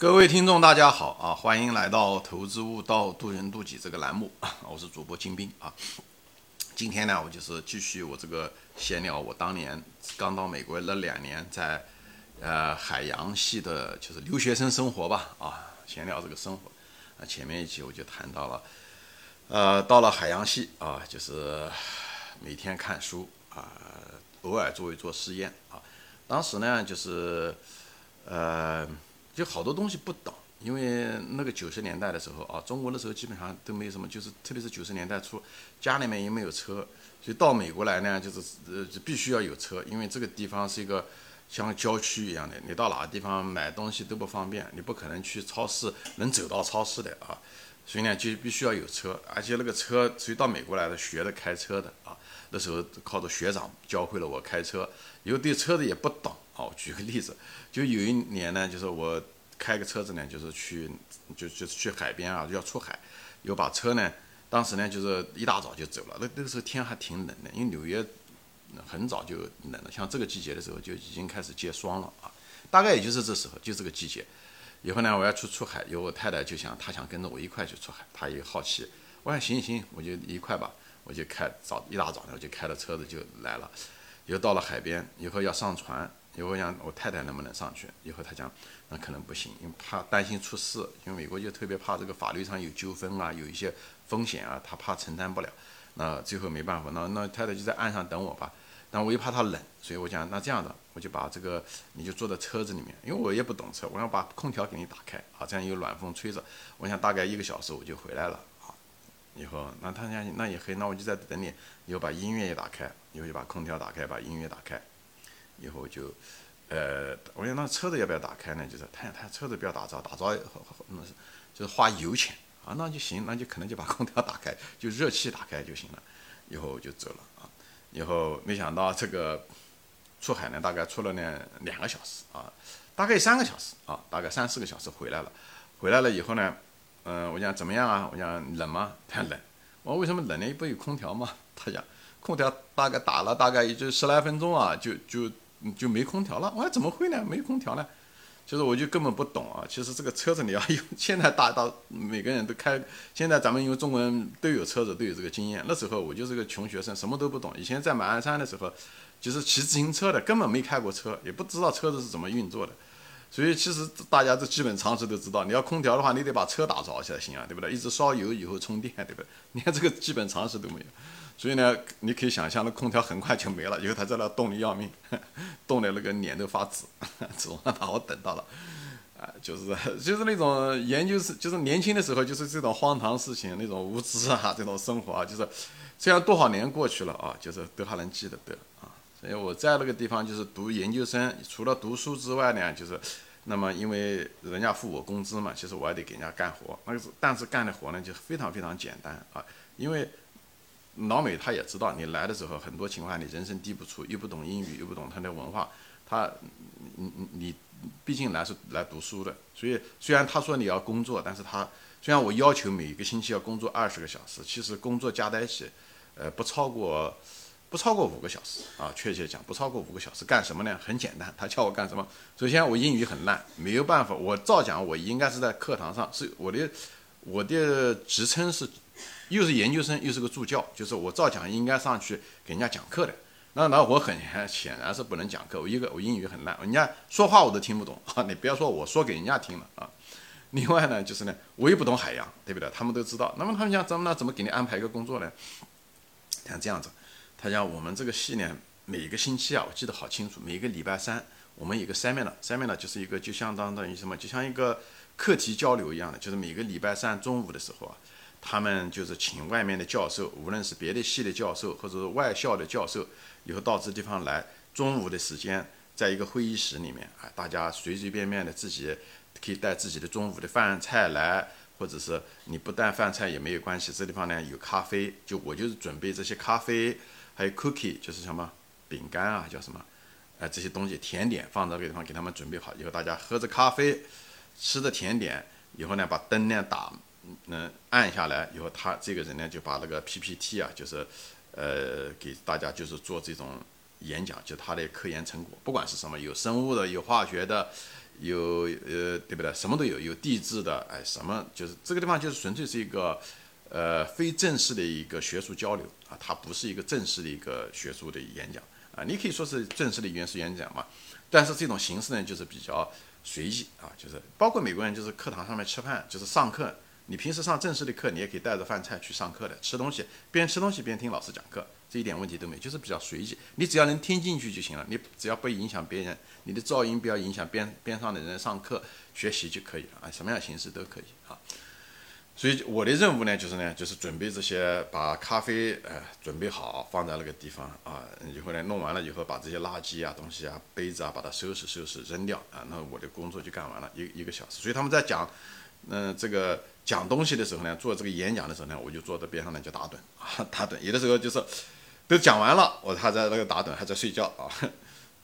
各位听众，大家好啊！欢迎来到《投资悟道，渡人渡己》这个栏目，我是主播金兵啊。今天呢，我就是继续我这个闲聊，我当年刚到美国那两年，在呃海洋系的，就是留学生生活吧啊，闲聊这个生活。啊，前面一期我就谈到了，呃，到了海洋系啊，就是每天看书啊，偶尔做一做实验啊。当时呢，就是呃。就好多东西不懂，因为那个九十年代的时候啊，中国那时候基本上都没有什么，就是特别是九十年代初，家里面也没有车，所以到美国来呢，就是呃必须要有车，因为这个地方是一个像郊区一样的，你到哪个地方买东西都不方便，你不可能去超市能走到超市的啊，所以呢就必须要有车，而且那个车，所以到美国来的学的开车的啊，那时候靠着学长教会了我开车，以后对车子也不懂。好，举个例子，就有一年呢，就是我开个车子呢，就是去，就就是去海边啊，要出海，有把车呢，当时呢就是一大早就走了，那那个时候天还挺冷的，因为纽约很早就冷了，像这个季节的时候就已经开始结霜了啊，大概也就是这时候，就这个季节。以后呢，我要去出海，有我太太就想，她想跟着我一块去出海，她也好奇，我说行行，我就一块吧，我就开早一大早呢，我就开着车子就来了，又到了海边，以后要上船。以后想我太太能不能上去？以后他讲那可能不行，因为怕担心出事，因为美国就特别怕这个法律上有纠纷啊，有一些风险啊，他怕承担不了。那最后没办法，那那太太就在岸上等我吧。但我又怕他冷，所以我讲那这样的，我就把这个你就坐在车子里面，因为我也不懂车，我想把空调给你打开，好这样有暖风吹着。我想大概一个小时我就回来了。好，以后那他讲那也可以，那我就在等你。以后把音乐也打开，以后就把空调打开，把音乐打开。以后就，呃，我想那车子要不要打开呢？就是他他车子不要打着，打着那是就是花油钱啊，那就行，那就可能就把空调打开，就热气打开就行了。以后就走了啊。以后没想到这个出海呢，大概出了呢两个小时啊，大概三个小时啊，大概三四个小时回来了。回来了以后呢，嗯，我讲怎么样啊？我讲冷吗？太冷。我为什么冷呢？不有空调吗？他讲空调大概打了大概也就十来分钟啊，就就。就没空调了，我说怎么会呢？没空调呢？就是我就根本不懂啊。其实这个车子你要用，现在大到每个人都开，现在咱们因为中国人都有车子，都有这个经验。那时候我就是个穷学生，什么都不懂。以前在马鞍山的时候，就是骑自行车的，根本没开过车，也不知道车子是怎么运作的。所以其实大家这基本常识都知道，你要空调的话，你得把车打着才行啊，对不对？一直烧油以后充电，对不对？你看这个基本常识都没有。所以呢，你可以想象，那空调很快就没了，因为他在那冻得要命，冻得那个脸都发紫，总把我等到了，啊，就是就是那种研究是，就是年轻的时候就是这种荒唐事情，那种无知啊，这种生活啊，就是虽然多少年过去了啊，就是都还能记得得啊。所以我在那个地方就是读研究生，除了读书之外呢，就是那么因为人家付我工资嘛，其实我还得给人家干活，那个是但是干的活呢就非常非常简单啊，因为。老美他也知道你来的时候，很多情况你人生地不熟，又不懂英语，又不懂他的文化，他，你你你，毕竟来是来读书的，所以虽然他说你要工作，但是他虽然我要求每个星期要工作二十个小时，其实工作加在一起，呃，不超过不超过五个小时啊，确切讲不超过五个小时，干什么呢？很简单，他叫我干什么？首先我英语很烂，没有办法，我照讲我应该是在课堂上，是我的我的职称是。又是研究生，又是个助教，就是我照讲应该上去给人家讲课的。那那我很显然是不能讲课，我一个我英语很烂，人家说话我都听不懂 啊！你不要说我说给人家听了啊。另外呢，就是呢，我也不懂海洋，对不对？他们都知道。那么他们讲怎么呢？怎么给你安排一个工作呢？像这样子，他讲我们这个系呢，每个星期啊，我记得好清楚，每个礼拜三我们一个 seminar，seminar 就是一个就相当于什么，就像一个课题交流一样的，就是每个礼拜三中午的时候啊。他们就是请外面的教授，无论是别的系的教授，或者是外校的教授，以后到这地方来，中午的时间，在一个会议室里面啊，大家随随便便的自己可以带自己的中午的饭菜来，或者是你不带饭菜也没有关系。这地方呢有咖啡，就我就是准备这些咖啡，还有 cookie，就是什么饼干啊，叫什么，呃这些东西甜点放到这个地方给他们准备好，以后大家喝着咖啡，吃着甜点，以后呢把灯呢打。能按下来以后，他这个人呢就把那个 PPT 啊，就是，呃，给大家就是做这种演讲，就他的科研成果，不管是什么，有生物的，有化学的，有呃，对不对？什么都有，有地质的，哎，什么就是这个地方就是纯粹是一个呃非正式的一个学术交流啊，它不是一个正式的一个学术的演讲啊。你可以说是正式的原始演讲嘛，但是这种形式呢，就是比较随意啊，就是包括美国人就是课堂上面吃饭，就是上课。你平时上正式的课，你也可以带着饭菜去上课的，吃东西边吃东西边听老师讲课，这一点问题都没，就是比较随意。你只要能听进去就行了，你只要不影响别人，你的噪音不要影响边边上的人上课学习就可以了啊，什么样形式都可以啊。所以我的任务呢，就是呢，就是准备这些，把咖啡呃准备好放在那个地方啊，以后呢弄完了以后，把这些垃圾啊东西啊杯子啊把它收拾收拾扔掉啊，那我的工作就干完了，一一个小时。所以他们在讲，嗯，这个。讲东西的时候呢，做这个演讲的时候呢，我就坐在边上呢就打盹啊，打盹。有的时候就是都讲完了，我还在那个打盹，还在睡觉啊。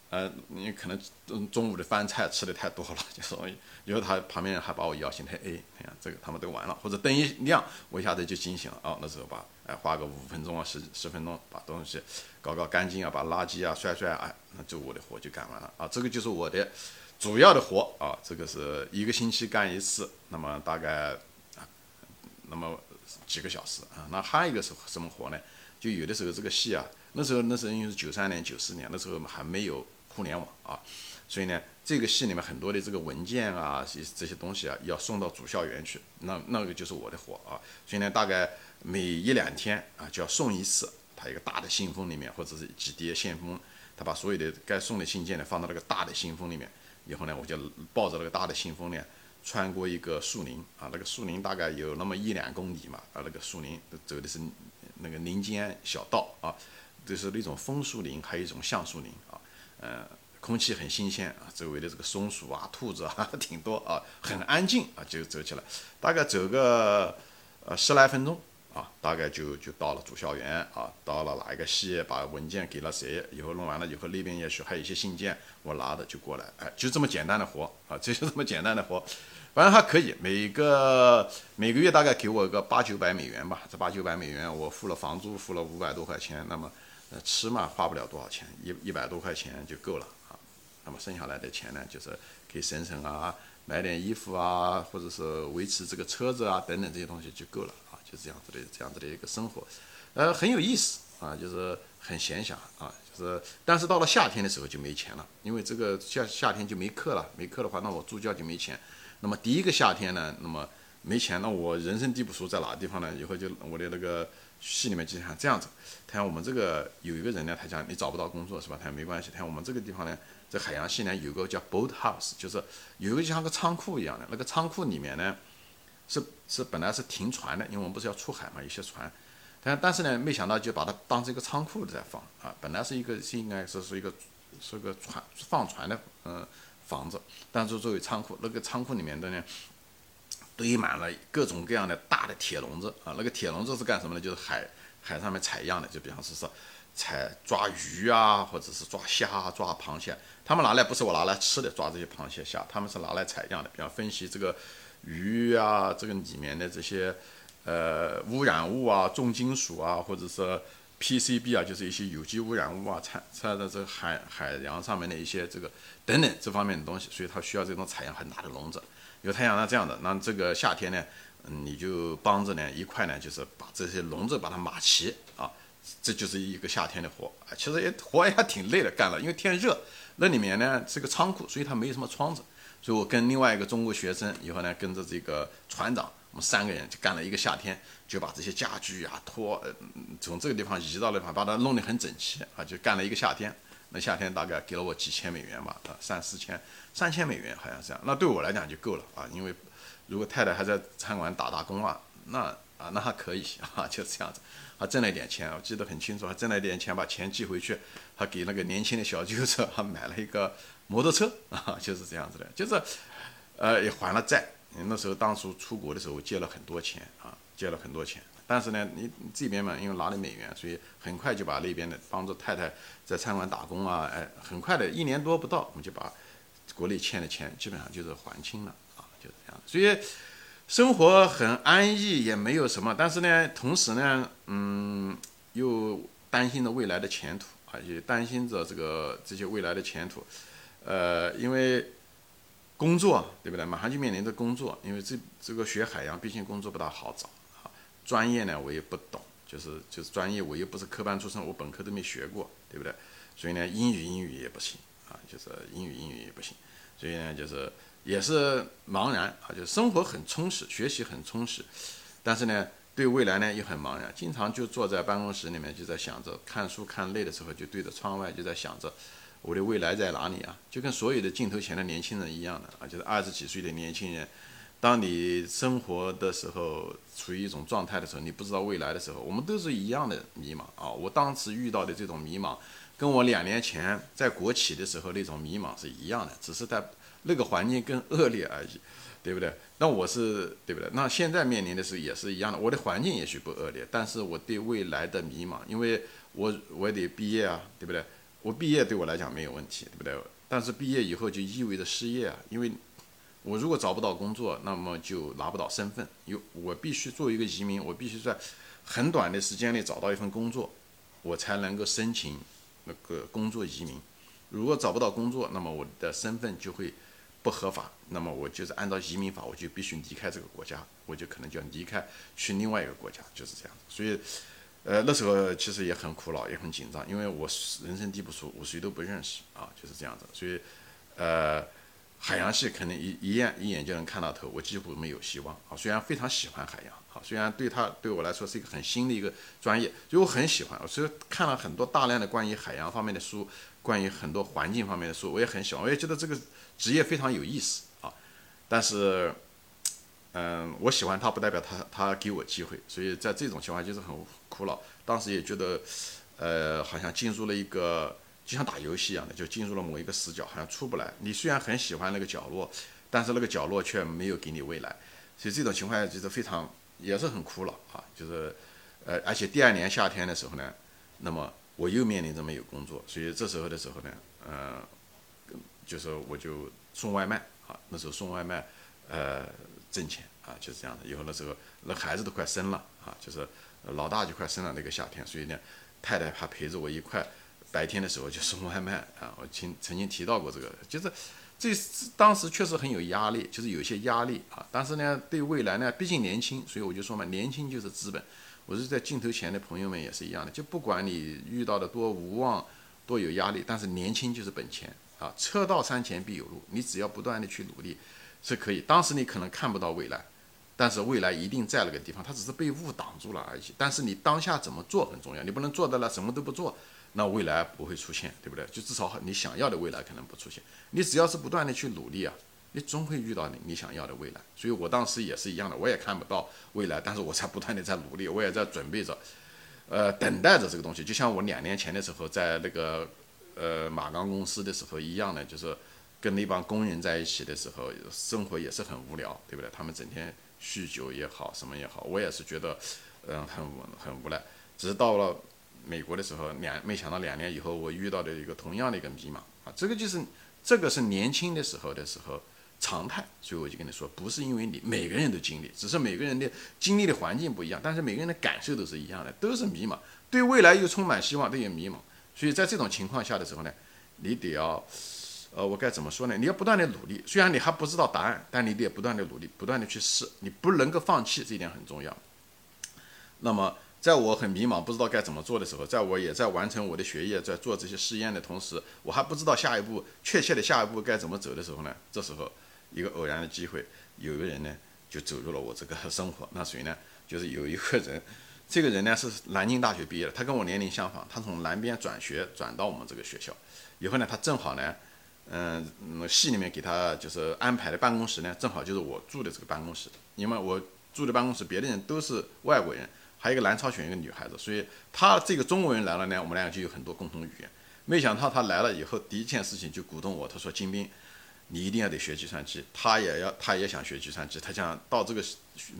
呃，你可能中中午的饭菜吃的太多了，就所以以后他旁边还把我摇醒，他 哎，看这个他们都完了，或者灯一亮，我一下子就惊醒了啊。那时候把哎花个五分钟啊十十分钟把东西搞搞干净啊，把垃圾啊甩甩啊，那就我的活就干完了啊。这个就是我的主要的活啊，这个是一个星期干一次，那么大概。那么几个小时啊，那还有一个是什么活呢？就有的时候这个戏啊，那时候那时候因为是九三年、九四年，那时候还没有互联网啊，所以呢，这个戏里面很多的这个文件啊，这这些东西啊，要送到主校园去，那那个就是我的活啊。所以呢，大概每一两天啊，就要送一次，他一个大的信封里面，或者是几叠信封，他把所有的该送的信件呢放到那个大的信封里面，以后呢，我就抱着那个大的信封呢。穿过一个树林啊，那个树林大概有那么一两公里嘛，啊，那个树林走的是那个林间小道啊，就是那种枫树林，还有一种橡树林啊，呃，空气很新鲜啊，周围的这个松鼠啊、兔子啊 挺多啊，很安静啊，就走起来，大概走个呃十来分钟啊，大概就就到了主校园啊，到了哪一个系，把文件给了谁，以后弄完了以后，那边也许还有一些信件，我拿着就过来，哎，就这么简单的活啊，就这么简单的活。反正还可以，每个每个月大概给我个八九百美元吧。这八九百美元，我付了房租，付了五百多块钱，那么呃吃嘛花不了多少钱，一一百多块钱就够了啊。那么剩下来的钱呢，就是可以省省啊，买点衣服啊，或者是维持这个车子啊等等这些东西就够了啊，就这样子的这样子的一个生活，呃很有意思啊，就是很闲暇啊，就是但是到了夏天的时候就没钱了，因为这个夏夏天就没课了，没课的话，那我助教就没钱。那么第一个夏天呢，那么没钱，那我人生地不熟，在哪个地方呢？以后就我的那个戏里面就像这样子。他讲我们这个有一个人呢，他讲你找不到工作是吧？他讲没关系。他讲我们这个地方呢，在海洋系呢有个叫 boat house，就是有一个就像个仓库一样的。那个仓库里面呢，是是本来是停船的，因为我们不是要出海嘛，有些船。但但是呢，没想到就把它当成一个仓库在放啊。本来是一个是应该是是一个是个船放船的，嗯。房子，但是作为仓库，那个仓库里面的呢，堆满了各种各样的大的铁笼子啊。那个铁笼子是干什么呢？就是海海上面采样的，就比方是说是采抓鱼啊，或者是抓虾、抓螃蟹。他们拿来不是我拿来吃的，抓这些螃蟹虾，他们是拿来采样的，比方分析这个鱼啊，这个里面的这些呃污染物啊、重金属啊，或者是。PCB 啊，就是一些有机污染物啊，产产的这个海海洋上面的一些这个等等这方面的东西，所以它需要这种采样很大的笼子。有太阳那这样的，那这个夏天呢，嗯，你就帮着呢一块呢，就是把这些笼子把它码齐啊，这就是一个夏天的活啊。其实也活也还挺累的，干了，因为天热，那里面呢是个仓库，所以它没有什么窗子，所以我跟另外一个中国学生以后呢，跟着这个船长。我们三个人就干了一个夏天，就把这些家具啊拖，从这个地方移到那方，把它弄得很整齐啊，就干了一个夏天。那夏天大概给了我几千美元吧，啊，三四千，三千美元好像是这样。那对我来讲就够了啊，因为如果太太还在餐馆打打工啊，那啊那还可以啊，就是这样子，还挣了一点钱，我记得很清楚，还挣了一点钱，把钱寄回去，还给那个年轻的小舅子还买了一个摩托车啊，就是这样子的，就是呃也还了债。那时候当初出国的时候借了很多钱啊，借了很多钱。但是呢，你这边嘛，因为拿了美元，所以很快就把那边的帮助太太在餐馆打工啊，哎，很快的一年多不到，我们就把国内欠的钱基本上就是还清了啊，就是这样。所以生活很安逸，也没有什么。但是呢，同时呢，嗯，又担心着未来的前途啊，也担心着这个这些未来的前途，呃，因为。工作，对不对？马上就面临着工作，因为这这个学海洋，毕竟工作不大好找啊。专业呢，我也不懂，就是就是专业，我又不是科班出身，我本科都没学过，对不对？所以呢，英语英语也不行啊，就是英语英语也不行。所以呢，就是也是茫然啊，就是生活很充实，学习很充实，但是呢，对未来呢又很茫然，经常就坐在办公室里面就在想着，看书看累的时候就对着窗外就在想着。我的未来在哪里啊？就跟所有的镜头前的年轻人一样的啊，就是二十几岁的年轻人。当你生活的时候处于一种状态的时候，你不知道未来的时候，我们都是一样的迷茫啊。我当时遇到的这种迷茫，跟我两年前在国企的时候那种迷茫是一样的，只是在那个环境更恶劣而已，对不对？那我是对不对？那现在面临的是也是一样的，我的环境也许不恶劣，但是我对未来的迷茫，因为我我得毕业啊，对不对？我毕业对我来讲没有问题，对不对？但是毕业以后就意味着失业啊，因为我如果找不到工作，那么就拿不到身份。有我必须作为一个移民，我必须在很短的时间内找到一份工作，我才能够申请那个工作移民。如果找不到工作，那么我的身份就会不合法，那么我就是按照移民法，我就必须离开这个国家，我就可能就要离开去另外一个国家，就是这样。所以。呃，那时候其实也很苦恼，也很紧张，因为我人生地不熟，我谁都不认识啊，就是这样子。所以，呃，海洋系肯定一一眼一眼就能看到头，我几乎没有希望啊。虽然非常喜欢海洋，啊，虽然对他对我来说是一个很新的一个专业，所以我很喜欢。所以看了很多大量的关于海洋方面的书，关于很多环境方面的书，我也很喜欢，我也觉得这个职业非常有意思啊。但是。嗯，我喜欢他不代表他他给我机会，所以在这种情况就是很苦恼。当时也觉得，呃，好像进入了一个就像打游戏一样的，就进入了某一个死角，好像出不来。你虽然很喜欢那个角落，但是那个角落却没有给你未来。所以这种情况就是非常也是很苦恼啊。就是呃，而且第二年夏天的时候呢，那么我又面临着没有工作，所以这时候的时候呢，呃，就是我就送外卖啊，那时候送外卖，呃。挣钱啊，就是这样的。以后那时候，那孩子都快生了啊，就是老大就快生了那个夏天，所以呢，太太还陪着我一块，白天的时候就送外卖啊。我曾曾经提到过这个，就是这当时确实很有压力，就是有些压力啊。但是呢，对未来呢，毕竟年轻，所以我就说嘛，年轻就是资本。我是在镜头前的朋友们也是一样的，就不管你遇到的多无望、多有压力，但是年轻就是本钱啊。车到山前必有路，你只要不断的去努力。是可以，当时你可能看不到未来，但是未来一定在那个地方，它只是被雾挡住了而已。但是你当下怎么做很重要，你不能做到了什么都不做，那未来不会出现，对不对？就至少你想要的未来可能不出现。你只要是不断的去努力啊，你终会遇到你你想要的未来。所以我当时也是一样的，我也看不到未来，但是我在不断的在努力，我也在准备着，呃，等待着这个东西。就像我两年前的时候在那个呃马钢公司的时候一样的，就是。跟那帮工人在一起的时候，生活也是很无聊，对不对？他们整天酗酒也好，什么也好，我也是觉得，嗯，很很无奈。只是到了美国的时候，两没想到两年以后，我遇到的一个同样的一个迷茫啊，这个就是这个是年轻的时候的时候常态。所以我就跟你说，不是因为你每个人都经历，只是每个人的经历的环境不一样，但是每个人的感受都是一样的，都是迷茫，对未来又充满希望，都有迷茫。所以在这种情况下的时候呢，你得要。呃，我该怎么说呢？你要不断的努力，虽然你还不知道答案，但你得不断的努力，不断的去试，你不能够放弃，这一点很重要。那么，在我很迷茫，不知道该怎么做的时候，在我也在完成我的学业，在做这些试验的同时，我还不知道下一步确切的下一步该怎么走的时候呢？这时候，一个偶然的机会，有一个人呢就走入了我这个生活。那谁呢？就是有一个人，这个人呢是南京大学毕业的，他跟我年龄相仿，他从南边转学转到我们这个学校，以后呢，他正好呢。嗯，那系里面给他就是安排的办公室呢，正好就是我住的这个办公室。因为我住的办公室，别的人都是外国人，还有一个南朝鲜一个女孩子，所以他这个中国人来了呢，我们两个就有很多共同语言。没想到他来了以后，第一件事情就鼓动我，他说：“金兵，你一定要得学计算机。”他也要，他也想学计算机，他想到这个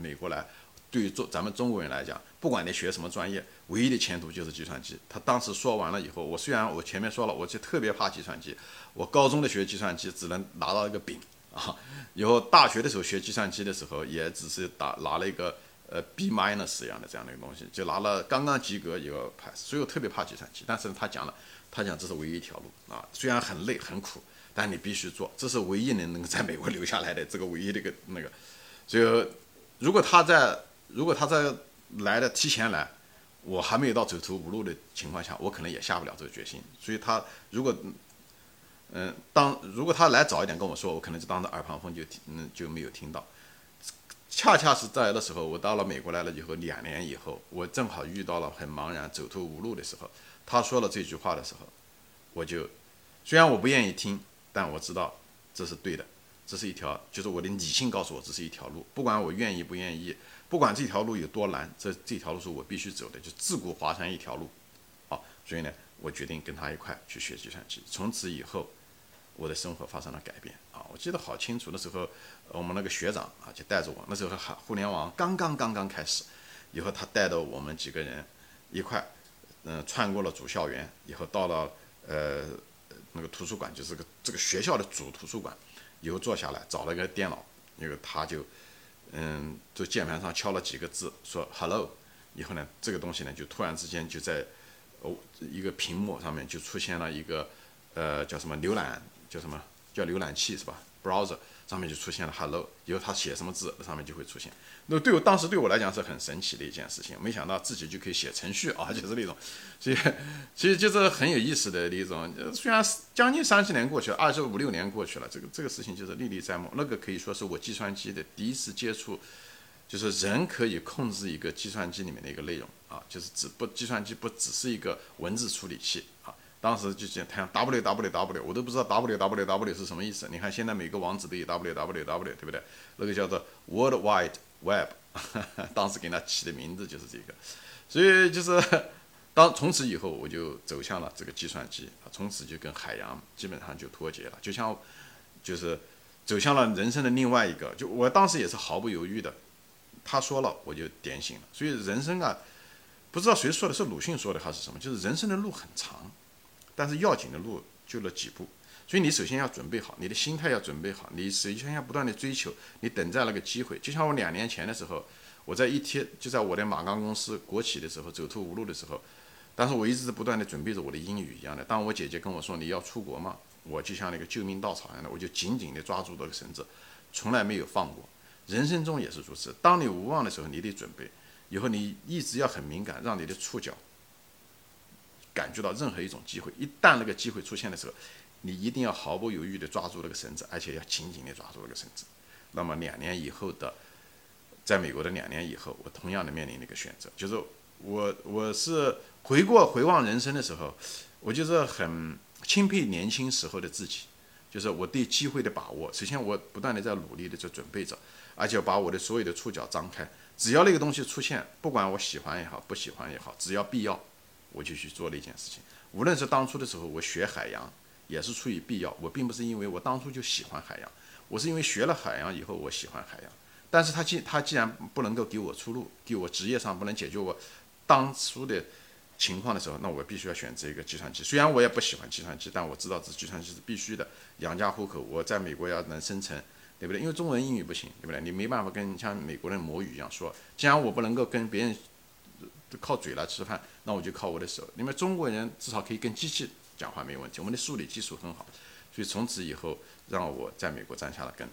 美国来。对于中咱们中国人来讲，不管你学什么专业，唯一的前途就是计算机。他当时说完了以后，我虽然我前面说了，我就特别怕计算机。我高中的学计算机只能拿到一个丙啊，以后大学的时候学计算机的时候，也只是打拿了一个呃 B minus 一样的这样的一个东西，就拿了刚刚及格一个 pass。所以我特别怕计算机。但是他讲了，他讲这是唯一一条路啊，虽然很累很苦，但你必须做，这是唯一能能在美国留下来的这个唯一的一个那个。所以，如果他在如果他在来的提前来，我还没有到走投无路的情况下，我可能也下不了这个决心。所以他如果嗯当如果他来早一点跟我说，我可能就当着耳旁风就听嗯就没有听到。恰恰是在的时候，我到了美国来了以后，两年以后，我正好遇到了很茫然、走投无路的时候。他说了这句话的时候，我就虽然我不愿意听，但我知道这是对的，这是一条，就是我的理性告诉我这是一条路，不管我愿意不愿意，不管这条路有多难，这这条路是我必须走的，就自古华山一条路。啊，所以呢，我决定跟他一块去学计算机。从此以后，我的生活发生了改变。啊，我记得好清楚，那时候。我们那个学长啊，就带着我，那时候还互联网刚刚刚刚开始，以后他带着我们几个人一块，嗯，穿过了主校园，以后到了呃那个图书馆，就是个这个学校的主图书馆，以后坐下来找了个电脑，因为他就嗯，这键盘上敲了几个字，说 “hello”，以后呢，这个东西呢就突然之间就在哦一个屏幕上面就出现了一个呃叫什么浏览叫什么叫浏览器是吧？browser。上面就出现了 “hello”，以后他写什么字，上面就会出现。那对我当时对我来讲是很神奇的一件事情，没想到自己就可以写程序啊，就是那种，所以其实就是很有意思的一种。虽然将近三十年过去了，二十五六年过去了，这个这个事情就是历历在目。那个可以说是我计算机的第一次接触，就是人可以控制一个计算机里面的一个内容啊，就是只不计算机不只是一个文字处理器。当时就讲谈 w w w，我都不知道 w w w 是什么意思。你看现在每个网址都有 w w w，对不对？那个叫做 World Wide Web，当时给他起的名字就是这个。所以就是当从此以后，我就走向了这个计算机啊，从此就跟海洋基本上就脱节了，就像就是走向了人生的另外一个。就我当时也是毫不犹豫的，他说了我就点醒了。所以人生啊，不知道谁说的是鲁迅说的还是什么，就是人生的路很长。但是要紧的路就那几步，所以你首先要准备好，你的心态要准备好，你首先要不断的追求，你等在那个机会。就像我两年前的时候，我在一天就在我的马钢公司国企的时候走投无路的时候，但是我一直不断的准备着我的英语一样的。当我姐姐跟我说你要出国嘛，我就像那个救命稻草一样的，我就紧紧的抓住这个绳子，从来没有放过。人生中也是如此，当你无望的时候，你得准备，以后你一直要很敏感，让你的触角。感觉到任何一种机会，一旦那个机会出现的时候，你一定要毫不犹豫地抓住那个绳子，而且要紧紧地抓住那个绳子。那么两年以后的，在美国的两年以后，我同样的面临那个选择，就是我我是回过回望人生的时候，我就是很钦佩年轻时候的自己，就是我对机会的把握。首先，我不断地在努力地在准备着，而且把我的所有的触角张开，只要那个东西出现，不管我喜欢也好，不喜欢也好，只要必要。我就去做了一件事情，无论是当初的时候我学海洋，也是出于必要。我并不是因为我当初就喜欢海洋，我是因为学了海洋以后我喜欢海洋。但是他既他既然不能够给我出路，给我职业上不能解决我当初的情况的时候，那我必须要选择一个计算机。虽然我也不喜欢计算机，但我知道这计算机是必须的，养家糊口。我在美国要能生存，对不对？因为中文英语不行，对不对？你没办法跟像美国人母语一样说。既然我不能够跟别人。靠嘴来吃饭，那我就靠我的手。你们中国人至少可以跟机器讲话没问题，我们的数理基础很好，所以从此以后让我在美国站下了根。